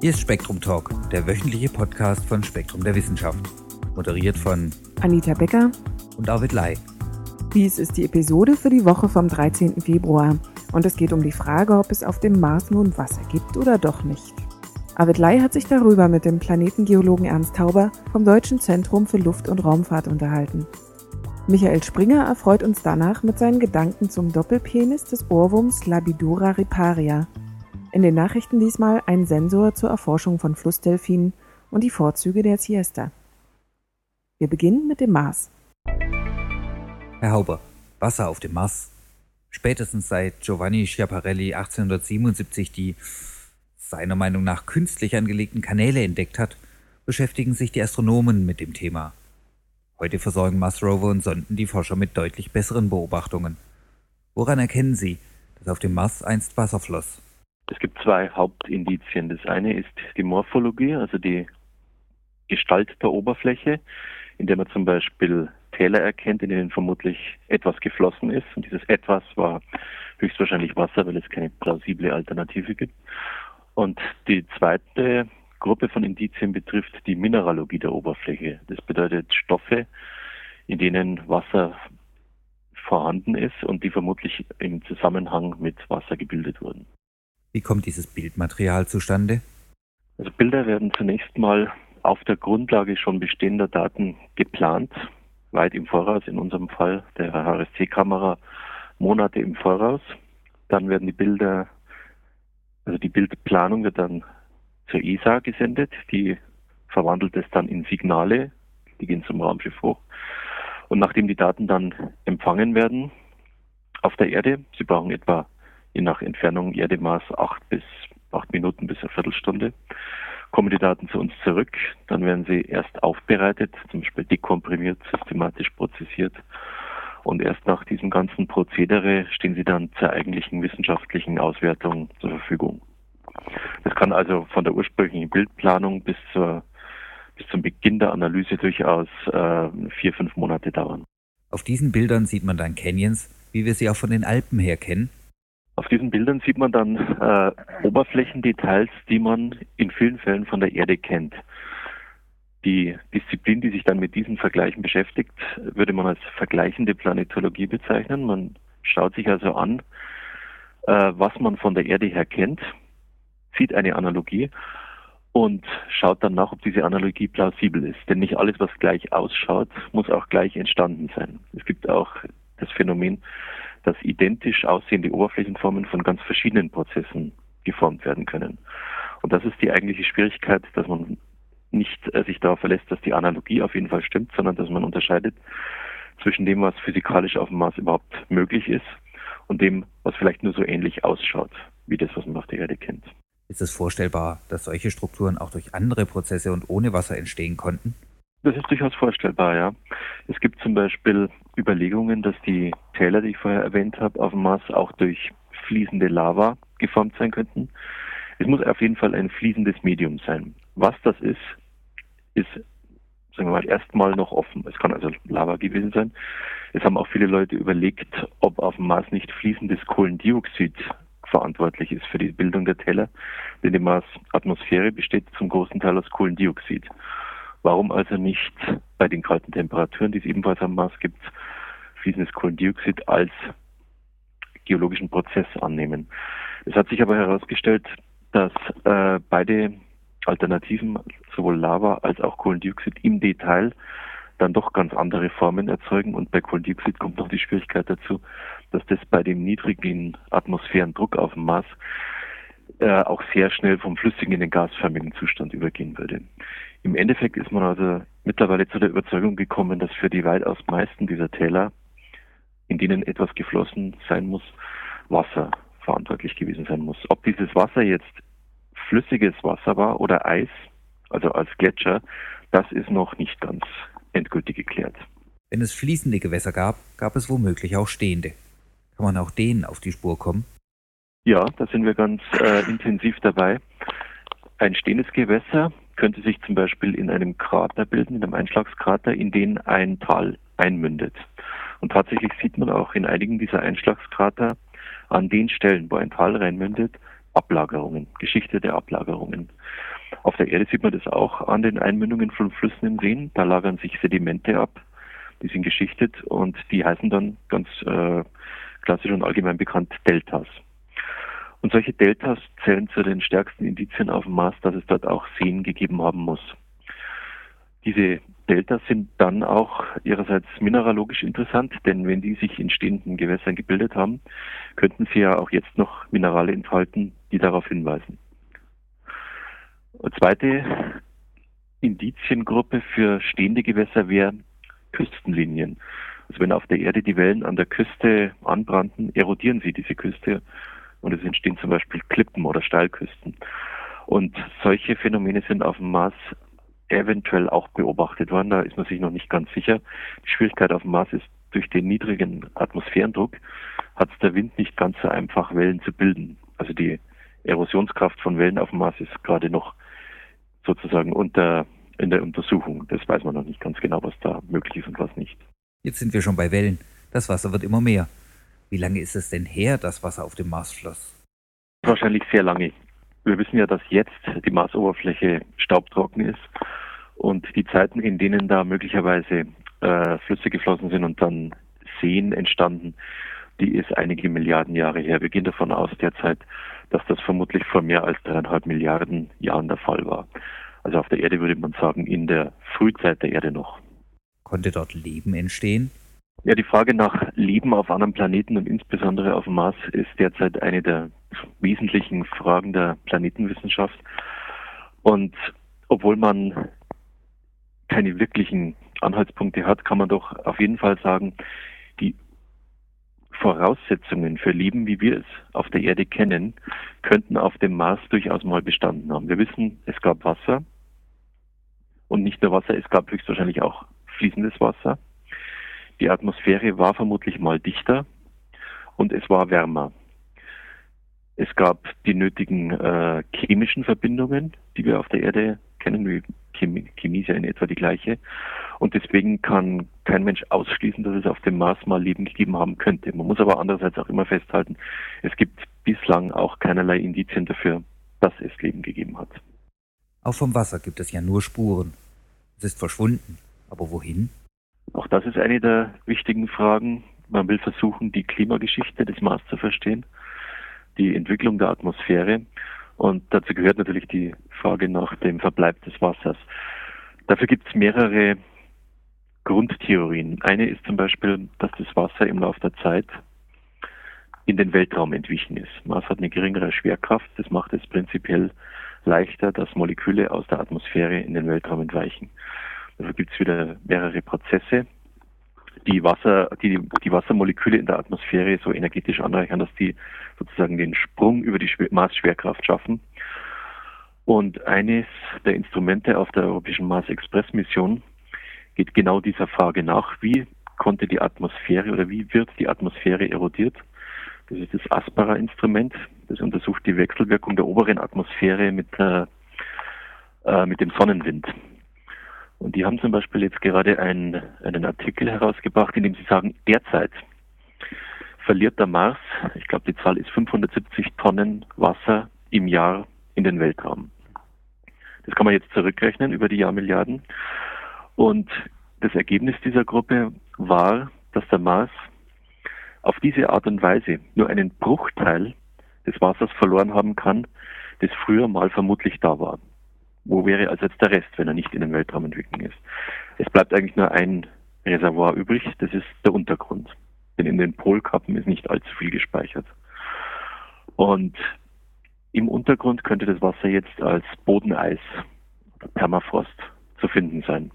Hier ist Spektrum Talk, der wöchentliche Podcast von Spektrum der Wissenschaft. Moderiert von Anita Becker und David Lai. Dies ist die Episode für die Woche vom 13. Februar und es geht um die Frage, ob es auf dem Mars nun Wasser gibt oder doch nicht. Arvid Lai hat sich darüber mit dem Planetengeologen Ernst Tauber vom Deutschen Zentrum für Luft- und Raumfahrt unterhalten. Michael Springer erfreut uns danach mit seinen Gedanken zum Doppelpenis des Ohrwurms Labidura riparia. In den Nachrichten diesmal ein Sensor zur Erforschung von Flussdelfinen und die Vorzüge der Siesta. Wir beginnen mit dem Mars. Herr Hauber, Wasser auf dem Mars. Spätestens seit Giovanni Schiaparelli 1877 die seiner Meinung nach künstlich angelegten Kanäle entdeckt hat, beschäftigen sich die Astronomen mit dem Thema. Heute versorgen Mars Rover und Sonden die Forscher mit deutlich besseren Beobachtungen. Woran erkennen Sie, dass auf dem Mars einst Wasser floss? Es gibt zwei Hauptindizien. Das eine ist die Morphologie, also die Gestalt der Oberfläche, in der man zum Beispiel Täler erkennt, in denen vermutlich etwas geflossen ist. Und dieses etwas war höchstwahrscheinlich Wasser, weil es keine plausible Alternative gibt. Und die zweite Gruppe von Indizien betrifft die Mineralogie der Oberfläche. Das bedeutet Stoffe, in denen Wasser vorhanden ist und die vermutlich im Zusammenhang mit Wasser gebildet wurden. Wie kommt dieses Bildmaterial zustande? Also Bilder werden zunächst mal auf der Grundlage schon bestehender Daten geplant, weit im Voraus, in unserem Fall der HRSC-Kamera Monate im Voraus. Dann werden die Bilder, also die Bildplanung wird dann zur ESA gesendet, die verwandelt es dann in Signale, die gehen zum Raumschiff hoch. Und nachdem die Daten dann empfangen werden auf der Erde, sie brauchen etwa je nach Entfernung Erdemaß acht bis acht Minuten bis eine Viertelstunde, kommen die Daten zu uns zurück. Dann werden sie erst aufbereitet, zum Beispiel dekomprimiert, systematisch prozessiert. Und erst nach diesem ganzen Prozedere stehen sie dann zur eigentlichen wissenschaftlichen Auswertung zur Verfügung. Das kann also von der ursprünglichen Bildplanung bis, zur, bis zum Beginn der Analyse durchaus äh, vier, fünf Monate dauern. Auf diesen Bildern sieht man dann Canyons, wie wir sie auch von den Alpen her kennen. Auf diesen Bildern sieht man dann äh, Oberflächendetails, die man in vielen Fällen von der Erde kennt. Die Disziplin, die sich dann mit diesen Vergleichen beschäftigt, würde man als vergleichende Planetologie bezeichnen. Man schaut sich also an, äh, was man von der Erde her kennt, zieht eine Analogie und schaut dann nach, ob diese Analogie plausibel ist. Denn nicht alles, was gleich ausschaut, muss auch gleich entstanden sein. Es gibt auch das Phänomen, dass identisch aussehende Oberflächenformen von ganz verschiedenen Prozessen geformt werden können. Und das ist die eigentliche Schwierigkeit, dass man nicht äh, sich darauf verlässt, dass die Analogie auf jeden Fall stimmt, sondern dass man unterscheidet zwischen dem, was physikalisch auf dem Mars überhaupt möglich ist und dem, was vielleicht nur so ähnlich ausschaut, wie das, was man auf der Erde kennt. Ist es vorstellbar, dass solche Strukturen auch durch andere Prozesse und ohne Wasser entstehen konnten? Das ist durchaus vorstellbar, ja. Es gibt zum Beispiel Überlegungen, dass die Täler, die ich vorher erwähnt habe, auf dem Mars auch durch fließende Lava geformt sein könnten. Es muss auf jeden Fall ein fließendes Medium sein. Was das ist, ist, sagen wir mal, erstmal noch offen. Es kann also Lava gewesen sein. Es haben auch viele Leute überlegt, ob auf dem Mars nicht fließendes Kohlendioxid verantwortlich ist für die Bildung der Täler, denn die Mars-Atmosphäre besteht zum großen Teil aus Kohlendioxid. Warum also nicht bei den kalten Temperaturen, die es ebenfalls am Mars gibt, fließendes Kohlendioxid als geologischen Prozess annehmen? Es hat sich aber herausgestellt, dass äh, beide Alternativen, sowohl Lava als auch Kohlendioxid im Detail, dann doch ganz andere Formen erzeugen. Und bei Kohlendioxid kommt noch die Schwierigkeit dazu, dass das bei dem niedrigen Atmosphärendruck auf dem Mars äh, auch sehr schnell vom flüssigen in den gasförmigen Zustand übergehen würde. Im Endeffekt ist man also mittlerweile zu der Überzeugung gekommen, dass für die weitaus meisten dieser Täler, in denen etwas geflossen sein muss, Wasser verantwortlich gewesen sein muss. Ob dieses Wasser jetzt flüssiges Wasser war oder Eis, also als Gletscher, das ist noch nicht ganz endgültig geklärt. Wenn es fließende Gewässer gab, gab es womöglich auch stehende. Kann man auch denen auf die Spur kommen? Ja, da sind wir ganz äh, intensiv dabei. Ein stehendes Gewässer könnte sich zum Beispiel in einem Krater bilden, in einem Einschlagskrater, in den ein Tal einmündet. Und tatsächlich sieht man auch in einigen dieser Einschlagskrater an den Stellen, wo ein Tal reinmündet, Ablagerungen, Geschichte der Ablagerungen. Auf der Erde sieht man das auch an den Einmündungen von Flüssen in Seen. Da lagern sich Sedimente ab, die sind geschichtet und die heißen dann ganz äh, klassisch und allgemein bekannt Deltas. Und solche Deltas zählen zu den stärksten Indizien auf dem Mars, dass es dort auch Seen gegeben haben muss. Diese Deltas sind dann auch ihrerseits mineralogisch interessant, denn wenn die sich in stehenden Gewässern gebildet haben, könnten sie ja auch jetzt noch Minerale enthalten, die darauf hinweisen. Eine zweite Indiziengruppe für stehende Gewässer wäre Küstenlinien. Also wenn auf der Erde die Wellen an der Küste anbrannten, erodieren sie diese Küste und es entstehen zum Beispiel Klippen oder Steilküsten. Und solche Phänomene sind auf dem Mars eventuell auch beobachtet worden. Da ist man sich noch nicht ganz sicher. Die Schwierigkeit auf dem Mars ist, durch den niedrigen Atmosphärendruck hat es der Wind nicht ganz so einfach, Wellen zu bilden. Also die Erosionskraft von Wellen auf dem Mars ist gerade noch sozusagen unter, in der Untersuchung. Das weiß man noch nicht ganz genau, was da möglich ist und was nicht. Jetzt sind wir schon bei Wellen. Das Wasser wird immer mehr. Wie lange ist es denn her, dass Wasser auf dem Mars floss? Wahrscheinlich sehr lange. Wir wissen ja, dass jetzt die Marsoberfläche staubtrocken ist und die Zeiten, in denen da möglicherweise äh, Flüsse geflossen sind und dann Seen entstanden, die ist einige Milliarden Jahre her. Wir gehen davon aus derzeit, dass das vermutlich vor mehr als dreieinhalb Milliarden Jahren der Fall war. Also auf der Erde würde man sagen, in der Frühzeit der Erde noch. Konnte dort Leben entstehen? Ja, die Frage nach Leben auf anderen Planeten und insbesondere auf dem Mars ist derzeit eine der wesentlichen Fragen der Planetenwissenschaft. Und obwohl man keine wirklichen Anhaltspunkte hat, kann man doch auf jeden Fall sagen, die Voraussetzungen für Leben, wie wir es auf der Erde kennen, könnten auf dem Mars durchaus mal bestanden haben. Wir wissen, es gab Wasser und nicht nur Wasser, es gab höchstwahrscheinlich auch fließendes Wasser. Die Atmosphäre war vermutlich mal dichter und es war wärmer. Es gab die nötigen äh, chemischen Verbindungen, die wir auf der Erde kennen, wie Chemie, Chemie ist ja in etwa die gleiche. Und deswegen kann kein Mensch ausschließen, dass es auf dem Mars mal Leben gegeben haben könnte. Man muss aber andererseits auch immer festhalten, es gibt bislang auch keinerlei Indizien dafür, dass es Leben gegeben hat. Auch vom Wasser gibt es ja nur Spuren. Es ist verschwunden. Aber wohin? Auch das ist eine der wichtigen Fragen. Man will versuchen, die Klimageschichte des Mars zu verstehen, die Entwicklung der Atmosphäre. Und dazu gehört natürlich die Frage nach dem Verbleib des Wassers. Dafür gibt es mehrere Grundtheorien. Eine ist zum Beispiel, dass das Wasser im Laufe der Zeit in den Weltraum entwichen ist. Mars hat eine geringere Schwerkraft. Das macht es prinzipiell leichter, dass Moleküle aus der Atmosphäre in den Weltraum entweichen. Dafür gibt es wieder mehrere Prozesse, die Wasser, die, die Wassermoleküle in der Atmosphäre so energetisch anreichern, dass die sozusagen den Sprung über die Mars-Schwerkraft schaffen. Und eines der Instrumente auf der europäischen Mars-Express-Mission geht genau dieser Frage nach, wie konnte die Atmosphäre oder wie wird die Atmosphäre erodiert? Das ist das Aspera-Instrument. Das untersucht die Wechselwirkung der oberen Atmosphäre mit, äh mit dem Sonnenwind. Und die haben zum Beispiel jetzt gerade einen, einen Artikel herausgebracht, in dem sie sagen, derzeit verliert der Mars, ich glaube die Zahl ist 570 Tonnen Wasser im Jahr in den Weltraum. Das kann man jetzt zurückrechnen über die Jahrmilliarden. Und das Ergebnis dieser Gruppe war, dass der Mars auf diese Art und Weise nur einen Bruchteil des Wassers verloren haben kann, das früher mal vermutlich da war. Wo wäre also jetzt der Rest, wenn er nicht in den Weltraum entwickeln ist? Es bleibt eigentlich nur ein Reservoir übrig, das ist der Untergrund. Denn in den Polkappen ist nicht allzu viel gespeichert. Und im Untergrund könnte das Wasser jetzt als Bodeneis oder Permafrost zu finden sein.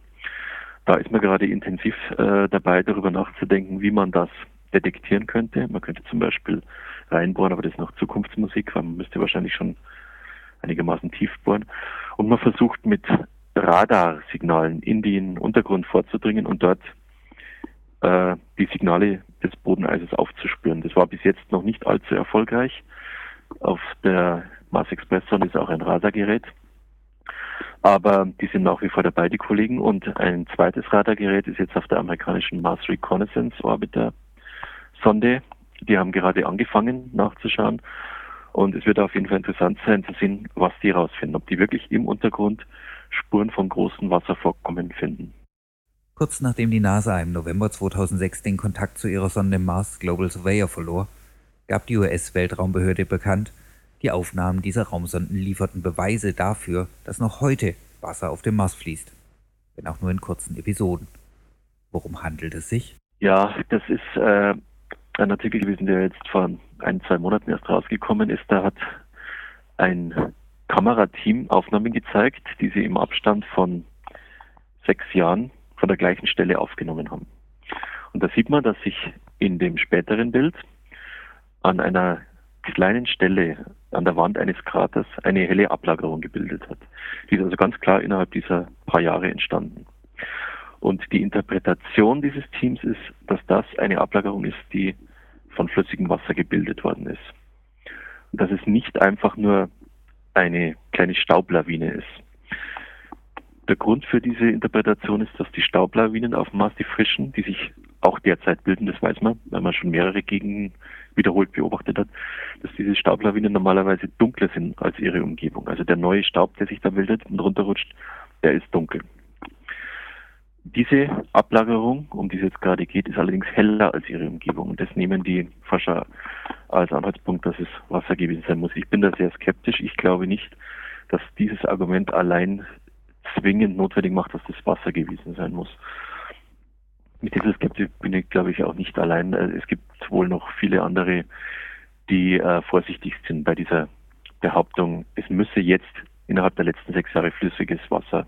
Da ist man gerade intensiv äh, dabei, darüber nachzudenken, wie man das detektieren könnte. Man könnte zum Beispiel reinbohren, aber das ist noch Zukunftsmusik, weil man müsste wahrscheinlich schon einigermaßen tief bohren. Und man versucht mit Radarsignalen in den Untergrund vorzudringen und dort äh, die Signale des Bodeneises aufzuspüren. Das war bis jetzt noch nicht allzu erfolgreich. Auf der Mars Express Sonde ist auch ein Radargerät. Aber die sind nach wie vor dabei, die Kollegen. Und ein zweites Radargerät ist jetzt auf der amerikanischen Mars Reconnaissance Orbiter Sonde. Die haben gerade angefangen nachzuschauen Und es wird auf jeden Fall interessant sein zu sehen, was die herausfinden, ob die wirklich im Untergrund Spuren von großen Wasservorkommen finden. Kurz nachdem die NASA im November 2006 den Kontakt zu ihrer Sonde Mars Global Surveyor verlor, gab die US-Weltraumbehörde bekannt, die Aufnahmen dieser Raumsonden lieferten Beweise dafür, dass noch heute Wasser auf dem Mars fließt, wenn auch nur in kurzen Episoden. Worum handelt es sich? Ja, das ist äh, ein Artikel gewesen, der jetzt vor ein, zwei Monaten erst rausgekommen ist. Da hat ein Kamerateam Aufnahmen gezeigt, die sie im Abstand von sechs Jahren von der gleichen Stelle aufgenommen haben. Und da sieht man, dass sich in dem späteren Bild an einer kleinen Stelle an der Wand eines Kraters eine helle Ablagerung gebildet hat. Die ist also ganz klar innerhalb dieser paar Jahre entstanden. Und die Interpretation dieses Teams ist, dass das eine Ablagerung ist, die von flüssigem Wasser gebildet worden ist. Und dass es nicht einfach nur eine kleine Staublawine ist. Der Grund für diese Interpretation ist, dass die Staublawinen auf dem Mars, die frischen, die sich auch derzeit bilden, das weiß man, weil man schon mehrere Gegenden wiederholt beobachtet hat, dass diese Staublawinen normalerweise dunkler sind als ihre Umgebung. Also der neue Staub, der sich da bildet und runterrutscht, der ist dunkel. Diese Ablagerung, um die es jetzt gerade geht, ist allerdings heller als ihre Umgebung. Und das nehmen die Forscher als Anhaltspunkt, dass es Wasser gewesen sein muss. Ich bin da sehr skeptisch. Ich glaube nicht, dass dieses Argument allein zwingend notwendig macht, dass das Wasser gewesen sein muss. Mit dieser Skepsis bin ich, glaube ich, auch nicht allein. Äh, es gibt wohl noch viele andere, die äh, vorsichtig sind bei dieser Behauptung, es müsse jetzt innerhalb der letzten sechs Jahre flüssiges Wasser,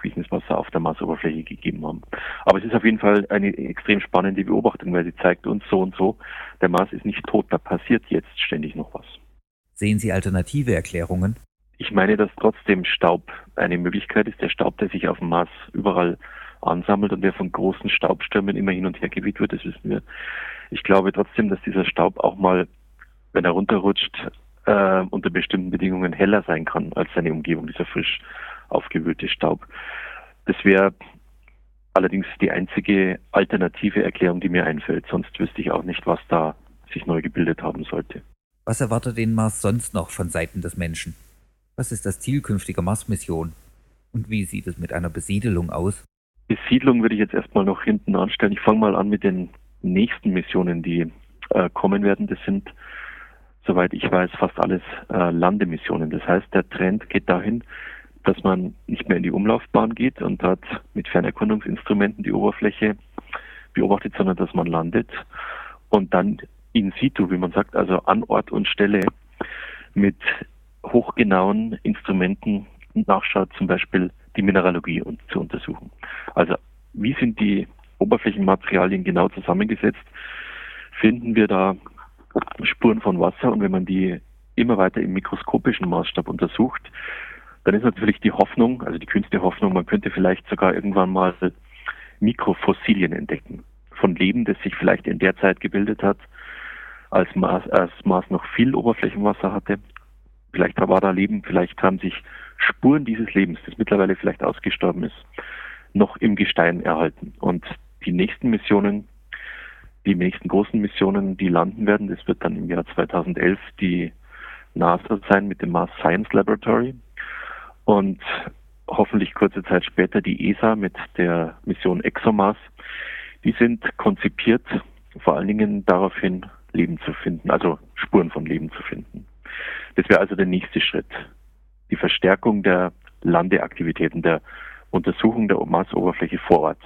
fließendes Wasser auf der Marsoberfläche gegeben haben. Aber es ist auf jeden Fall eine extrem spannende Beobachtung, weil sie zeigt uns so und so, der Mars ist nicht tot, da passiert jetzt ständig noch was. Sehen Sie alternative Erklärungen? Ich meine, dass trotzdem Staub eine Möglichkeit ist. Der Staub, der sich auf dem Mars überall ansammelt und der von großen Staubstürmen immer hin und her geweht wird, das wissen wir. Ich glaube trotzdem, dass dieser Staub auch mal, wenn er runterrutscht, äh, unter bestimmten Bedingungen heller sein kann als seine Umgebung, dieser frisch aufgewühlte Staub. Das wäre allerdings die einzige alternative Erklärung, die mir einfällt. Sonst wüsste ich auch nicht, was da sich neu gebildet haben sollte. Was erwartet den Mars sonst noch von Seiten des Menschen? Was ist das Ziel künftiger Mars-Mission? Und wie sieht es mit einer Besiedelung aus? Besiedlung würde ich jetzt erstmal noch hinten anstellen. Ich fange mal an mit den nächsten Missionen, die äh, kommen werden. Das sind, soweit ich weiß, fast alles äh, Landemissionen. Das heißt, der Trend geht dahin, dass man nicht mehr in die Umlaufbahn geht und dort mit Fernerkundungsinstrumenten die Oberfläche beobachtet, sondern dass man landet und dann in situ, wie man sagt, also an Ort und Stelle mit hochgenauen Instrumenten nachschaut, zum Beispiel die Mineralogie zu untersuchen. Also wie sind die Oberflächenmaterialien genau zusammengesetzt? Finden wir da Spuren von Wasser und wenn man die immer weiter im mikroskopischen Maßstab untersucht, dann ist natürlich die Hoffnung, also die kühnste Hoffnung, man könnte vielleicht sogar irgendwann mal Mikrofossilien entdecken. Von Leben, das sich vielleicht in der Zeit gebildet hat, als Mars, als Mars noch viel Oberflächenwasser hatte. Vielleicht war da Leben, vielleicht haben sich Spuren dieses Lebens, das mittlerweile vielleicht ausgestorben ist, noch im Gestein erhalten. Und die nächsten Missionen, die nächsten großen Missionen, die landen werden, das wird dann im Jahr 2011 die NASA sein mit dem Mars Science Laboratory und hoffentlich kurze Zeit später die ESA mit der Mission ExoMars. Die sind konzipiert vor allen Dingen daraufhin, Leben zu finden, also Spuren von Leben zu finden. Das wäre also der nächste Schritt. Die Verstärkung der Landeaktivitäten, der Untersuchung der Marsoberfläche vor Ort.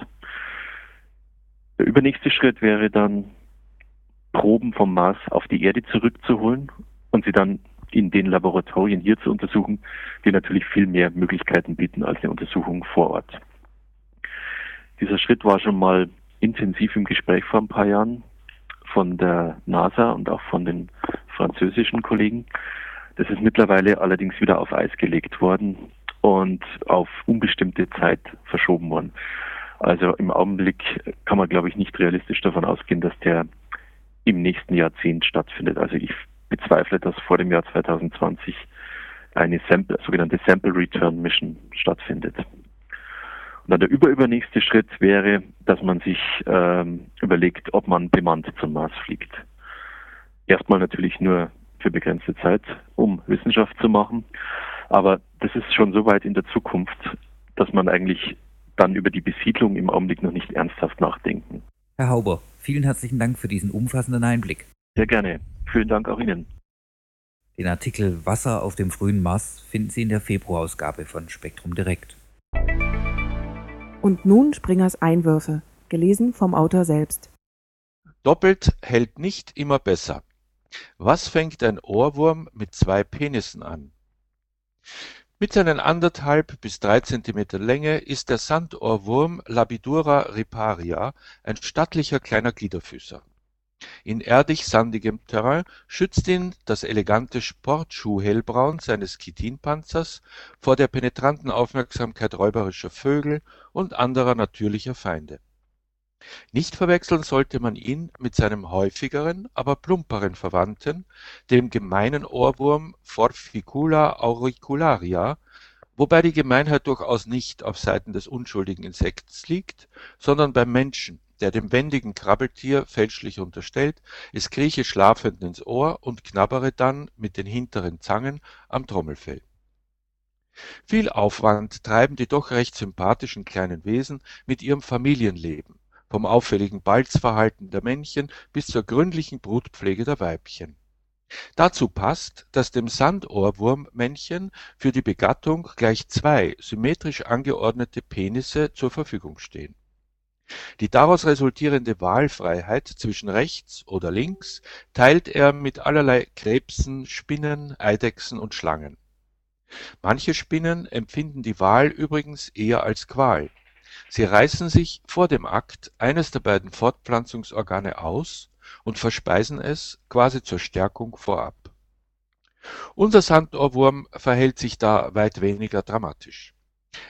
Der übernächste Schritt wäre dann, Proben vom Mars auf die Erde zurückzuholen und sie dann in den Laboratorien hier zu untersuchen, die natürlich viel mehr Möglichkeiten bieten als eine Untersuchung vor Ort. Dieser Schritt war schon mal intensiv im Gespräch vor ein paar Jahren von der NASA und auch von den französischen Kollegen. Das ist mittlerweile allerdings wieder auf Eis gelegt worden und auf unbestimmte Zeit verschoben worden. Also im Augenblick kann man, glaube ich, nicht realistisch davon ausgehen, dass der im nächsten Jahrzehnt stattfindet. Also ich bezweifle, dass vor dem Jahr 2020 eine Sample, sogenannte Sample Return Mission stattfindet. Und dann der überübernächste Schritt wäre, dass man sich ähm, überlegt, ob man bemannt zum Mars fliegt. Erstmal natürlich nur für begrenzte Zeit, um Wissenschaft zu machen. Aber das ist schon so weit in der Zukunft, dass man eigentlich dann über die Besiedlung im Augenblick noch nicht ernsthaft nachdenken. Herr Hauber, vielen herzlichen Dank für diesen umfassenden Einblick. Sehr gerne. Vielen Dank auch Ihnen. Den Artikel Wasser auf dem frühen Mars finden Sie in der Februarausgabe von Spektrum Direkt. Und nun Springers Einwürfe, gelesen vom Autor selbst. Doppelt hält nicht immer besser. Was fängt ein Ohrwurm mit zwei Penissen an? Mit seinen anderthalb bis drei Zentimeter Länge ist der Sandohrwurm Labidura riparia ein stattlicher kleiner Gliederfüßer. In erdig-sandigem Terrain schützt ihn das elegante Sportschuh-Hellbraun seines Chitinpanzers vor der penetranten Aufmerksamkeit räuberischer Vögel und anderer natürlicher Feinde. Nicht verwechseln sollte man ihn mit seinem häufigeren, aber plumperen Verwandten, dem gemeinen Ohrwurm Forficula auricularia, wobei die Gemeinheit durchaus nicht auf Seiten des unschuldigen Insekts liegt, sondern beim Menschen der dem wendigen Krabbeltier fälschlich unterstellt, es krieche schlafend ins Ohr und knabbere dann mit den hinteren Zangen am Trommelfell. Viel Aufwand treiben die doch recht sympathischen kleinen Wesen mit ihrem Familienleben, vom auffälligen Balzverhalten der Männchen bis zur gründlichen Brutpflege der Weibchen. Dazu passt, dass dem Sandohrwurmmännchen für die Begattung gleich zwei symmetrisch angeordnete Penisse zur Verfügung stehen die daraus resultierende Wahlfreiheit zwischen rechts oder links teilt er mit allerlei Krebsen, Spinnen, Eidechsen und Schlangen. Manche Spinnen empfinden die Wahl übrigens eher als Qual. Sie reißen sich vor dem Akt eines der beiden Fortpflanzungsorgane aus und verspeisen es quasi zur Stärkung vorab. Unser Sandohrwurm verhält sich da weit weniger dramatisch.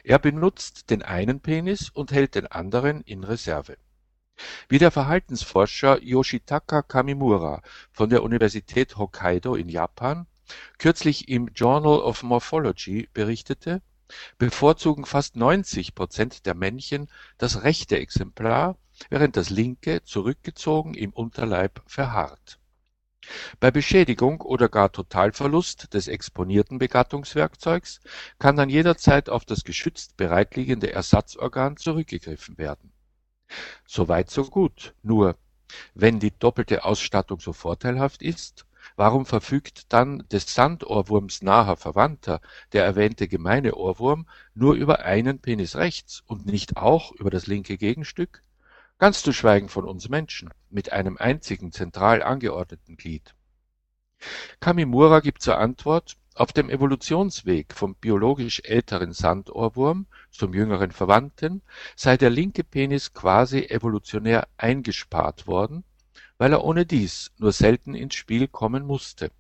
Er benutzt den einen Penis und hält den anderen in Reserve. Wie der Verhaltensforscher Yoshitaka Kamimura von der Universität Hokkaido in Japan kürzlich im Journal of Morphology berichtete, bevorzugen fast 90 Prozent der Männchen das rechte Exemplar, während das linke zurückgezogen im Unterleib verharrt bei Beschädigung oder gar Totalverlust des exponierten Begattungswerkzeugs kann dann jederzeit auf das geschützt bereitliegende Ersatzorgan zurückgegriffen werden. Soweit so gut, nur wenn die doppelte Ausstattung so vorteilhaft ist, warum verfügt dann des Sandohrwurms naher Verwandter, der erwähnte gemeine Ohrwurm, nur über einen Penis rechts und nicht auch über das linke Gegenstück? Ganz zu schweigen von uns Menschen mit einem einzigen zentral angeordneten Glied. Kamimura gibt zur Antwort, auf dem Evolutionsweg vom biologisch älteren Sandohrwurm zum jüngeren Verwandten sei der linke Penis quasi evolutionär eingespart worden, weil er ohne dies nur selten ins Spiel kommen musste.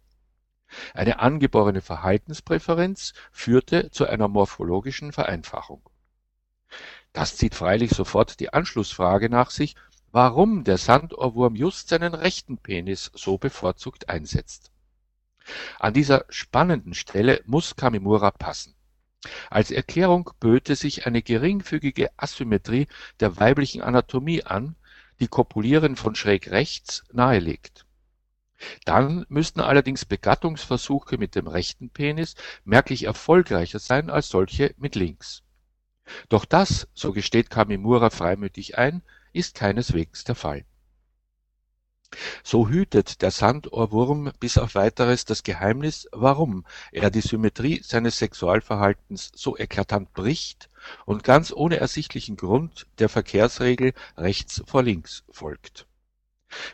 Eine angeborene Verhaltenspräferenz führte zu einer morphologischen Vereinfachung. Das zieht freilich sofort die Anschlussfrage nach sich, warum der Sandohrwurm just seinen rechten Penis so bevorzugt einsetzt. An dieser spannenden Stelle muss Kamimura passen. Als Erklärung böte sich eine geringfügige Asymmetrie der weiblichen Anatomie an, die Kopulieren von schräg rechts nahelegt. Dann müssten allerdings Begattungsversuche mit dem rechten Penis merklich erfolgreicher sein als solche mit links. Doch das, so gesteht Kamimura freimütig ein, ist keineswegs der Fall. So hütet der Sandohrwurm bis auf weiteres das Geheimnis, warum er die Symmetrie seines Sexualverhaltens so eklatant bricht und ganz ohne ersichtlichen Grund der Verkehrsregel rechts vor links folgt.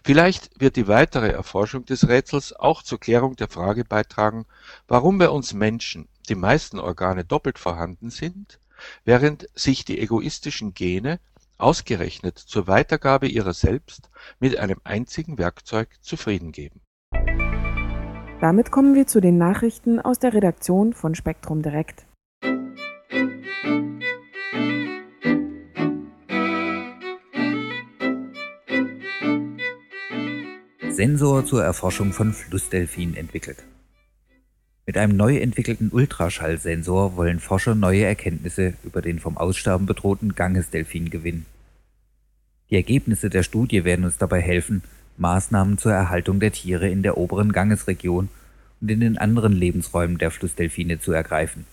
Vielleicht wird die weitere Erforschung des Rätsels auch zur Klärung der Frage beitragen, warum bei uns Menschen die meisten Organe doppelt vorhanden sind während sich die egoistischen Gene ausgerechnet zur Weitergabe ihrer selbst mit einem einzigen Werkzeug zufrieden geben. Damit kommen wir zu den Nachrichten aus der Redaktion von Spektrum Direkt. Sensor zur Erforschung von Flussdelfinen entwickelt. Mit einem neu entwickelten Ultraschallsensor wollen Forscher neue Erkenntnisse über den vom Aussterben bedrohten Gangesdelfin gewinnen. Die Ergebnisse der Studie werden uns dabei helfen, Maßnahmen zur Erhaltung der Tiere in der oberen Gangesregion und in den anderen Lebensräumen der Flussdelfine zu ergreifen.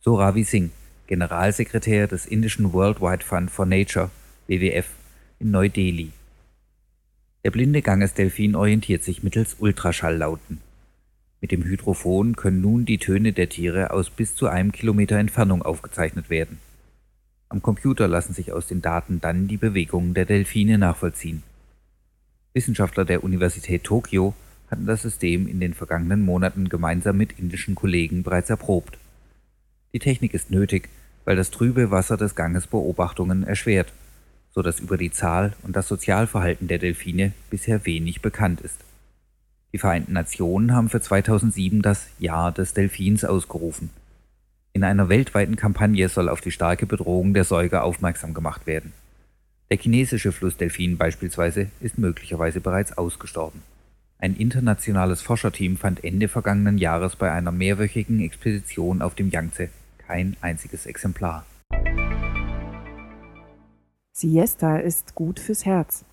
So Ravi Singh, Generalsekretär des indischen Worldwide Fund for Nature, WWF, in Neu-Delhi. Der blinde Gangesdelfin orientiert sich mittels Ultraschalllauten. Mit dem Hydrophon können nun die Töne der Tiere aus bis zu einem Kilometer Entfernung aufgezeichnet werden. Am Computer lassen sich aus den Daten dann die Bewegungen der Delfine nachvollziehen. Wissenschaftler der Universität Tokio hatten das System in den vergangenen Monaten gemeinsam mit indischen Kollegen bereits erprobt. Die Technik ist nötig, weil das trübe Wasser des Ganges Beobachtungen erschwert, so dass über die Zahl und das Sozialverhalten der Delfine bisher wenig bekannt ist. Die Vereinten Nationen haben für 2007 das Jahr des Delfins ausgerufen. In einer weltweiten Kampagne soll auf die starke Bedrohung der Säuger aufmerksam gemacht werden. Der chinesische Flussdelfin beispielsweise ist möglicherweise bereits ausgestorben. Ein internationales Forscherteam fand Ende vergangenen Jahres bei einer mehrwöchigen Expedition auf dem Yangtze kein einziges Exemplar. Siesta ist gut fürs Herz.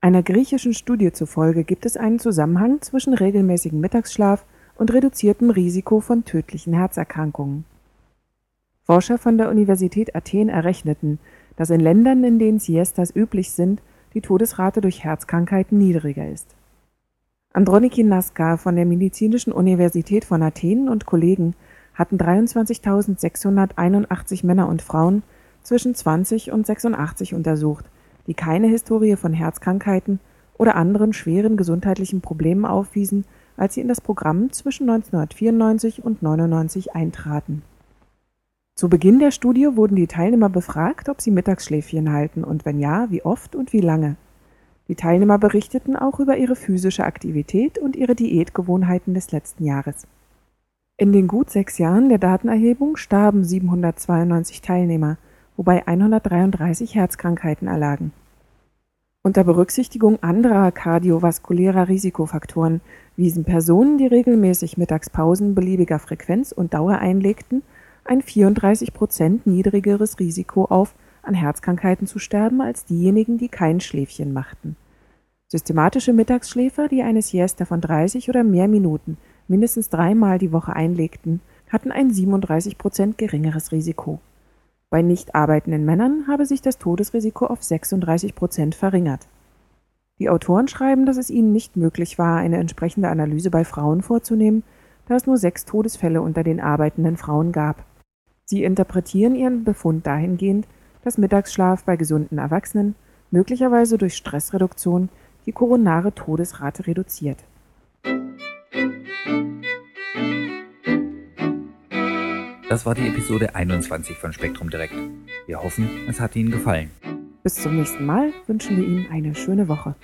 Einer griechischen Studie zufolge gibt es einen Zusammenhang zwischen regelmäßigem Mittagsschlaf und reduziertem Risiko von tödlichen Herzerkrankungen. Forscher von der Universität Athen errechneten, dass in Ländern, in denen Siestas üblich sind, die Todesrate durch Herzkrankheiten niedriger ist. Androniki Naska von der Medizinischen Universität von Athen und Kollegen hatten 23.681 Männer und Frauen zwischen 20 und 86 untersucht, die keine Historie von Herzkrankheiten oder anderen schweren gesundheitlichen Problemen aufwiesen, als sie in das Programm zwischen 1994 und 1999 eintraten. Zu Beginn der Studie wurden die Teilnehmer befragt, ob sie Mittagsschläfchen halten und wenn ja, wie oft und wie lange. Die Teilnehmer berichteten auch über ihre physische Aktivität und ihre Diätgewohnheiten des letzten Jahres. In den gut sechs Jahren der Datenerhebung starben 792 Teilnehmer, wobei 133 Herzkrankheiten erlagen. Unter Berücksichtigung anderer kardiovaskulärer Risikofaktoren wiesen Personen, die regelmäßig Mittagspausen beliebiger Frequenz und Dauer einlegten, ein 34 Prozent niedrigeres Risiko auf, an Herzkrankheiten zu sterben, als diejenigen, die kein Schläfchen machten. Systematische Mittagsschläfer, die eine Siesta von 30 oder mehr Minuten mindestens dreimal die Woche einlegten, hatten ein 37 Prozent geringeres Risiko. Bei nicht arbeitenden Männern habe sich das Todesrisiko auf 36 Prozent verringert. Die Autoren schreiben, dass es ihnen nicht möglich war, eine entsprechende Analyse bei Frauen vorzunehmen, da es nur sechs Todesfälle unter den arbeitenden Frauen gab. Sie interpretieren ihren Befund dahingehend, dass Mittagsschlaf bei gesunden Erwachsenen möglicherweise durch Stressreduktion die koronare Todesrate reduziert. Das war die Episode 21 von Spektrum Direkt. Wir hoffen, es hat Ihnen gefallen. Bis zum nächsten Mal wünschen wir Ihnen eine schöne Woche.